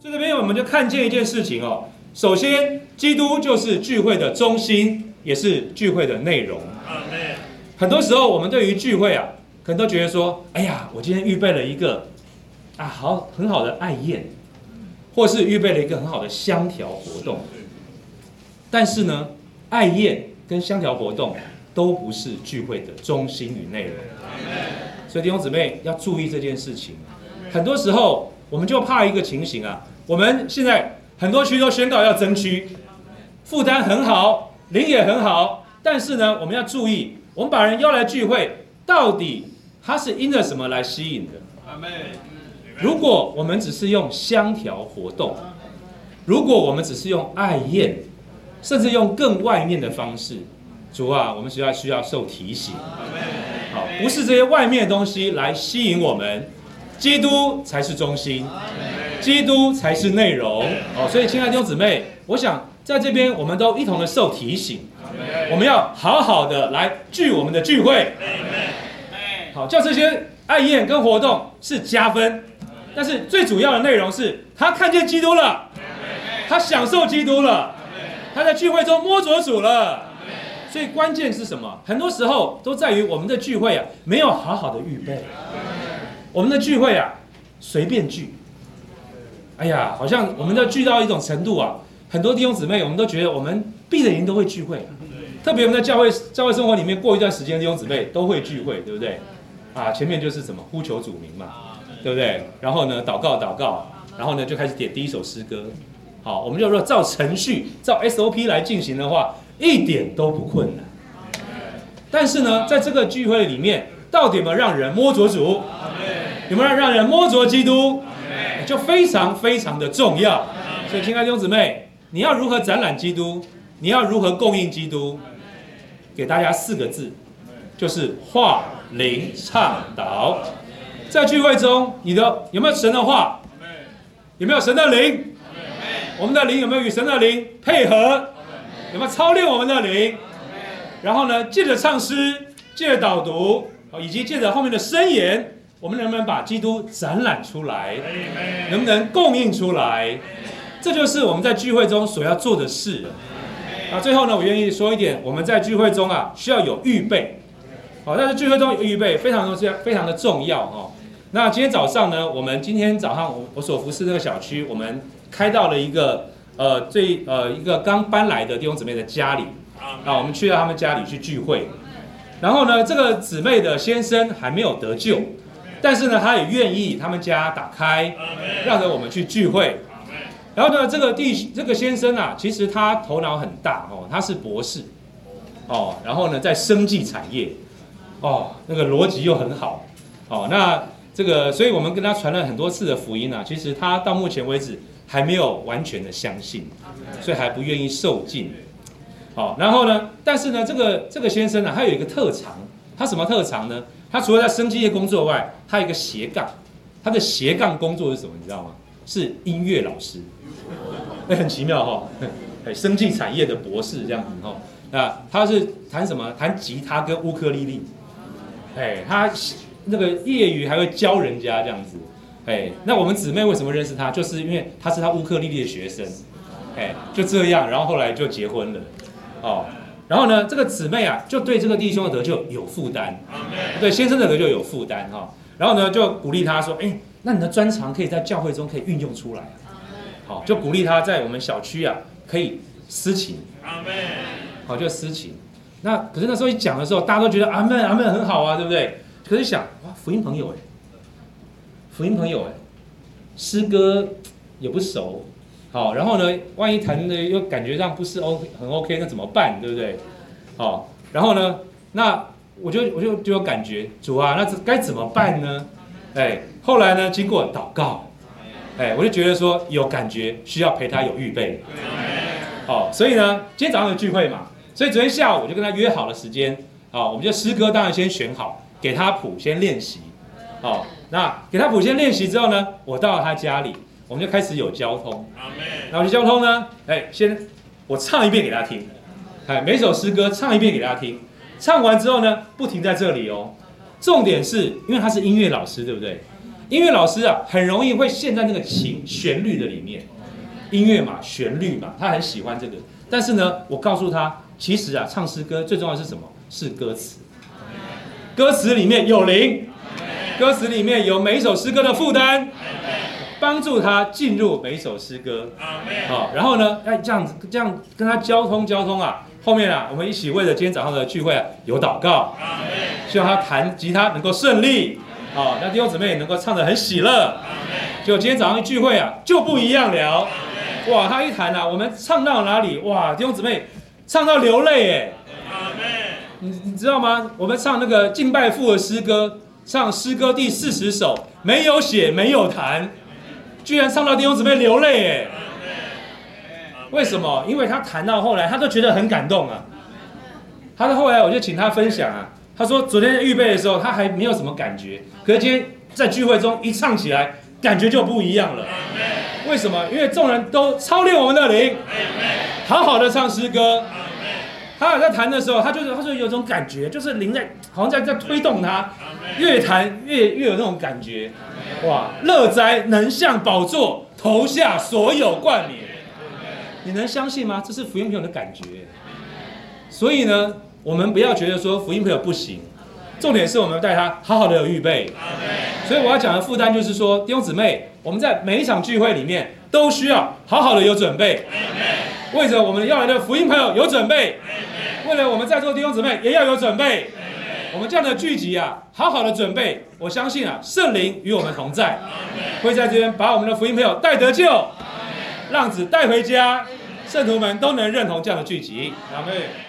所以这边我们就看见一件事情哦。首先，基督就是聚会的中心，也是聚会的内容。很多时候，我们对于聚会啊，可能都觉得说：“哎呀，我今天预备了一个啊好很好的爱宴，或是预备了一个很好的香调活动。”但是呢，爱宴跟香调活动都不是聚会的中心与内容。所以弟兄姊妹要注意这件事情。很多时候，我们就怕一个情形啊，我们现在。很多区都宣告要增区，负担很好，零也很好，但是呢，我们要注意，我们把人邀来聚会，到底他是因着什么来吸引的？如果我们只是用香调活动，如果我们只是用爱宴，甚至用更外面的方式，主啊，我们需要需要受提醒。好，不是这些外面的东西来吸引我们，基督才是中心。基督才是内容。哦，所以亲爱的弟兄姊妹，我想在这边我们都一同的受提醒，我们要好好的来聚我们的聚会，好叫这些爱宴跟活动是加分，但是最主要的内容是他看见基督了，他享受基督了，他在聚会中摸着主了，所以关键是什么？很多时候都在于我们的聚会啊没有好好的预备，我们的聚会啊随便聚。哎呀，好像我们都聚到一种程度啊，很多弟兄姊妹，我们都觉得我们闭着眼都会聚会，特别我们在教会教会生活里面过一段时间，弟兄姊妹都会聚会，对不对？啊，前面就是什么呼求主名嘛，对不对？然后呢，祷告祷告，然后呢就开始点第一首诗歌。好，我们就说照程序、照 SOP 来进行的话，一点都不困难。但是呢，在这个聚会里面，到底有没有让人摸着主？有没有让人摸着基督？就非常非常的重要，所以亲爱的弟兄姊妹，你要如何展览基督？你要如何供应基督？给大家四个字，就是话灵倡导。在聚会中，你的有没有神的话？有没有神的灵？我们的灵有没有与神的灵配合？有没有操练我们的灵？然后呢，借着唱诗，借着导读，以及借着后面的申言。我们能不能把基督展览出来？能不能供应出来？这就是我们在聚会中所要做的事。那，最后呢，我愿意说一点，我们在聚会中啊，需要有预备。好，但是聚会中有预备，非常重要，非常的重要哦。那今天早上呢，我们今天早上我我所服侍那个小区，我们开到了一个呃最呃一个刚搬来的弟兄姊妹的家里啊，我们去到他们家里去聚会。然后呢，这个姊妹的先生还没有得救。但是呢，他也愿意他们家打开，让着我们去聚会。然后呢，这个弟这个先生啊，其实他头脑很大哦，他是博士哦。然后呢，在生技产业哦，那个逻辑又很好哦。那这个，所以我们跟他传了很多次的福音啊，其实他到目前为止还没有完全的相信，所以还不愿意受尽。好，然后呢，但是呢，这个这个先生呢，他有一个特长，他什么特长呢？他除了在生机业工作外，他有一个斜杠，他的斜杠工作是什么？你知道吗？是音乐老师，哎，很奇妙哈，哎，生技产业的博士这样子哈。那他是弹什么？弹吉他跟乌克丽丽，哎，他那个业余还会教人家这样子，哎，那我们姊妹为什么认识他？就是因为他是他乌克丽丽的学生，哎，就这样，然后后来就结婚了，哦。然后呢，这个姊妹啊，就对这个弟兄的得救有负担，对先生的得救有负担哈。然后呢，就鼓励他说：“哎，那你的专长可以在教会中可以运用出来。”好，就鼓励他在我们小区啊可以私情。好，就私情。那可是那时候一讲的时候，大家都觉得阿门阿门很好啊，对不对？可是想哇，福音朋友哎，福音朋友哎，诗歌也不熟。好，然后呢？万一弹的又感觉上不是 O 很 OK，那怎么办？对不对？好，然后呢？那我就我就就有感觉，主啊，那这该怎么办呢？哎，后来呢？经过祷告，哎，我就觉得说有感觉，需要陪他有预备。好，所以呢，今天早上有聚会嘛，所以昨天下午我就跟他约好了时间。好，我们就诗歌当然先选好，给他谱先练习。好，那给他谱先练习之后呢，我到了他家里。我们就开始有交通，然后就交通呢，哎，先我唱一遍给大家听，哎，每首诗歌唱一遍给大家听，唱完之后呢，不停在这里哦。重点是因为他是音乐老师，对不对？音乐老师啊，很容易会陷在那个情旋律的里面，音乐嘛，旋律嘛，他很喜欢这个。但是呢，我告诉他，其实啊，唱诗歌最重要是什么？是歌词。歌词里面有灵，歌词里面有每一首诗歌的负担，帮助他进入每一首诗歌。好，然后呢，哎，这样子这样跟他交通交通啊。后面啊，我们一起为了今天早上的聚会啊，有祷告，希望他弹吉他能够顺利。好，那弟兄姊妹也能够唱得很喜乐。就今天早上聚会啊，就不一样了。哇，他一弹啊，我们唱到哪里？哇，弟兄姊妹唱到流泪哎！你你知道吗？我们唱那个敬拜父的诗歌，唱诗歌第四十首，没有写没有弹，居然唱到弟兄姊妹流泪哎！为什么？因为他谈到后来，他都觉得很感动啊。他到后来，我就请他分享啊。他说昨天预备的时候，他还没有什么感觉，可是今天在聚会中一唱起来，感觉就不一样了。为什么？因为众人都操练我们的灵，好好的唱诗歌。他在弹的时候，他就是他说有种感觉，就是灵在好像在在推动他，越弹越越有那种感觉。哇！乐哉能向宝座投下所有冠冕，你能相信吗？这是福音朋友的感觉。所以呢，我们不要觉得说福音朋友不行，重点是我们带他好好的有预备。所以我要讲的负担就是说，弟兄姊妹，我们在每一场聚会里面都需要好好的有准备，为着我们要来的福音朋友有准备，为了我们在座弟兄姊妹也要有准备。我们这样的聚集啊，好好的准备，我相信啊，圣灵与我们同在，会在这边把我们的福音朋友带得救，浪子带回家，圣徒们都能认同这样的聚集。阿门。